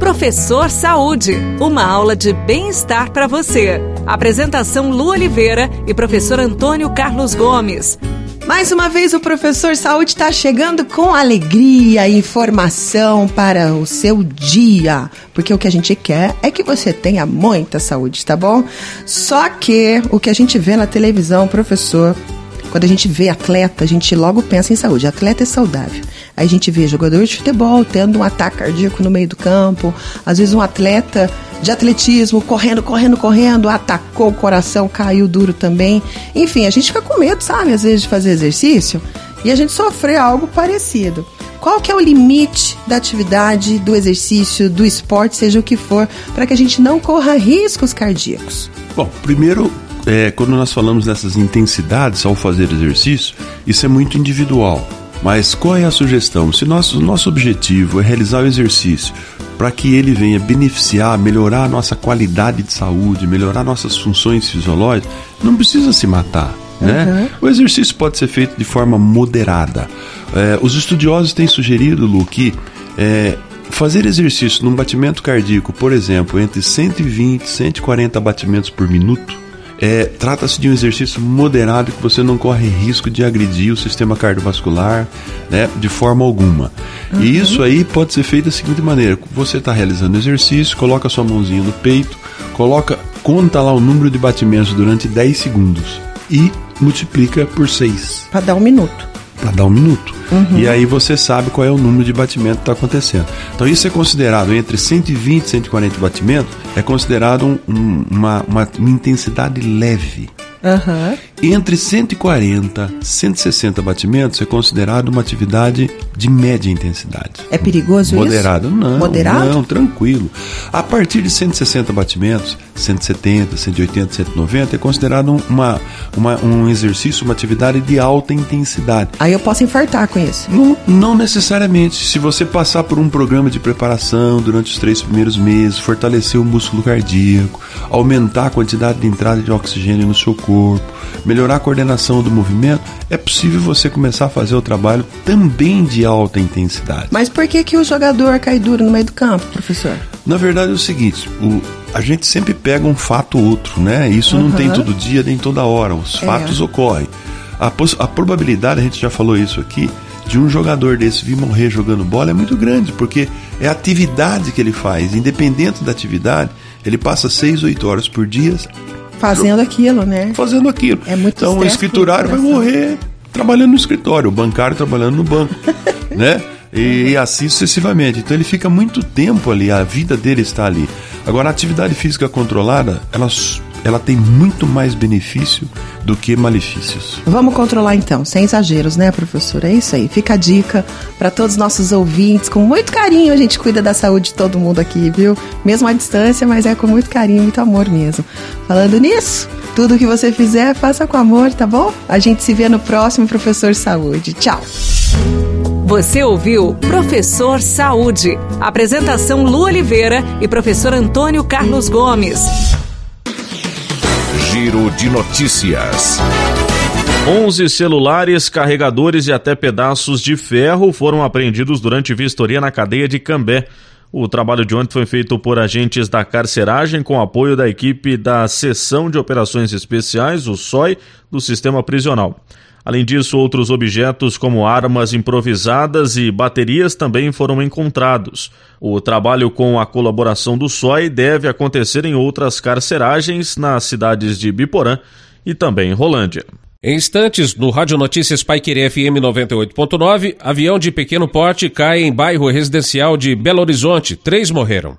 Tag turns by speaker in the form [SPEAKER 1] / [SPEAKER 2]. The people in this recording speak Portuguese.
[SPEAKER 1] Professor Saúde, uma aula de bem-estar para você. Apresentação Lu Oliveira e professor Antônio Carlos Gomes.
[SPEAKER 2] Mais uma vez o professor Saúde está chegando com alegria e informação para o seu dia, porque o que a gente quer é que você tenha muita saúde, tá bom? Só que o que a gente vê na televisão, professor, quando a gente vê atleta, a gente logo pensa em saúde. Atleta é saudável. A gente vê jogador de futebol tendo um ataque cardíaco no meio do campo. Às vezes um atleta de atletismo correndo, correndo, correndo, atacou o coração, caiu duro também. Enfim, a gente fica com medo, sabe, às vezes de fazer exercício e a gente sofrer algo parecido. Qual que é o limite da atividade, do exercício, do esporte, seja o que for, para que a gente não corra riscos cardíacos?
[SPEAKER 3] Bom, primeiro é, quando nós falamos dessas intensidades ao fazer exercício, isso é muito individual. Mas qual é a sugestão? Se nosso, nosso objetivo é realizar o exercício para que ele venha beneficiar, melhorar a nossa qualidade de saúde, melhorar nossas funções fisiológicas, não precisa se matar. Né? Uhum. O exercício pode ser feito de forma moderada. É, os estudiosos têm sugerido, Lu, que é, fazer exercício num batimento cardíaco, por exemplo, entre 120 e 140 batimentos por minuto, é, Trata-se de um exercício moderado que você não corre risco de agredir o sistema cardiovascular né, de forma alguma. Uhum. E isso aí pode ser feito da seguinte maneira: você está realizando exercício, coloca sua mãozinha no peito, coloca, conta lá o número de batimentos durante 10 segundos e multiplica por 6.
[SPEAKER 2] Para dar um minuto
[SPEAKER 3] para dar um minuto. Uhum. E aí você sabe qual é o número de batimento que está acontecendo. Então isso é considerado entre 120 e 140 batimentos, é considerado um, uma, uma, uma intensidade leve.
[SPEAKER 2] Uhum.
[SPEAKER 3] Entre 140 e 160 batimentos é considerado uma atividade de média intensidade.
[SPEAKER 2] É perigoso
[SPEAKER 3] Moderado.
[SPEAKER 2] isso?
[SPEAKER 3] Não,
[SPEAKER 2] Moderado?
[SPEAKER 3] não, tranquilo. A partir de 160 batimentos, 170, 180, 190 é considerado uma, uma, um exercício, uma atividade de alta intensidade.
[SPEAKER 2] Aí eu posso infartar com isso?
[SPEAKER 3] Não, não necessariamente. Se você passar por um programa de preparação durante os três primeiros meses, fortalecer o músculo cardíaco, aumentar a quantidade de entrada de oxigênio no seu corpo, corpo, melhorar a coordenação do movimento, é possível você começar a fazer o trabalho também de alta intensidade.
[SPEAKER 2] Mas por que, que o jogador cai duro no meio do campo, professor?
[SPEAKER 3] Na verdade é o seguinte, o, a gente sempre pega um fato ou outro, né? Isso uhum. não tem todo dia nem toda hora, os é. fatos ocorrem. A, a probabilidade, a gente já falou isso aqui, de um jogador desse vir morrer jogando bola é muito grande, porque é a atividade que ele faz, independente da atividade, ele passa 6, 8 horas por dia
[SPEAKER 2] Fazendo aquilo, né?
[SPEAKER 3] Fazendo aquilo.
[SPEAKER 2] É muito
[SPEAKER 3] então o escriturário vai morrer trabalhando no escritório, o bancário trabalhando no banco, né? E, e, assim sucessivamente. Então ele fica muito tempo ali, a vida dele está ali. Agora a atividade física controlada, ela ela tem muito mais benefício do que malefícios.
[SPEAKER 2] Vamos controlar então, sem exageros, né, professor? É isso aí. Fica a dica para todos os nossos ouvintes. Com muito carinho a gente cuida da saúde de todo mundo aqui, viu? Mesmo à distância, mas é com muito carinho, muito amor mesmo. Falando nisso, tudo que você fizer, faça com amor, tá bom? A gente se vê no próximo Professor Saúde. Tchau.
[SPEAKER 1] Você ouviu Professor Saúde. Apresentação Lu Oliveira e professor Antônio Carlos Gomes.
[SPEAKER 4] Giro de Notícias. 11 celulares, carregadores e até pedaços de ferro foram apreendidos durante vistoria na cadeia de Cambé. O trabalho de ontem foi feito por agentes da carceragem com apoio da equipe da Seção de Operações Especiais, o SOI, do Sistema Prisional. Além disso, outros objetos como armas improvisadas e baterias também foram encontrados. O trabalho com a colaboração do SOI deve acontecer em outras carceragens nas cidades de Biporã e também Rolândia.
[SPEAKER 5] Em instantes, no Rádio Notícias Paiquerê FM 98.9, avião de pequeno porte cai em bairro residencial de Belo Horizonte. Três morreram.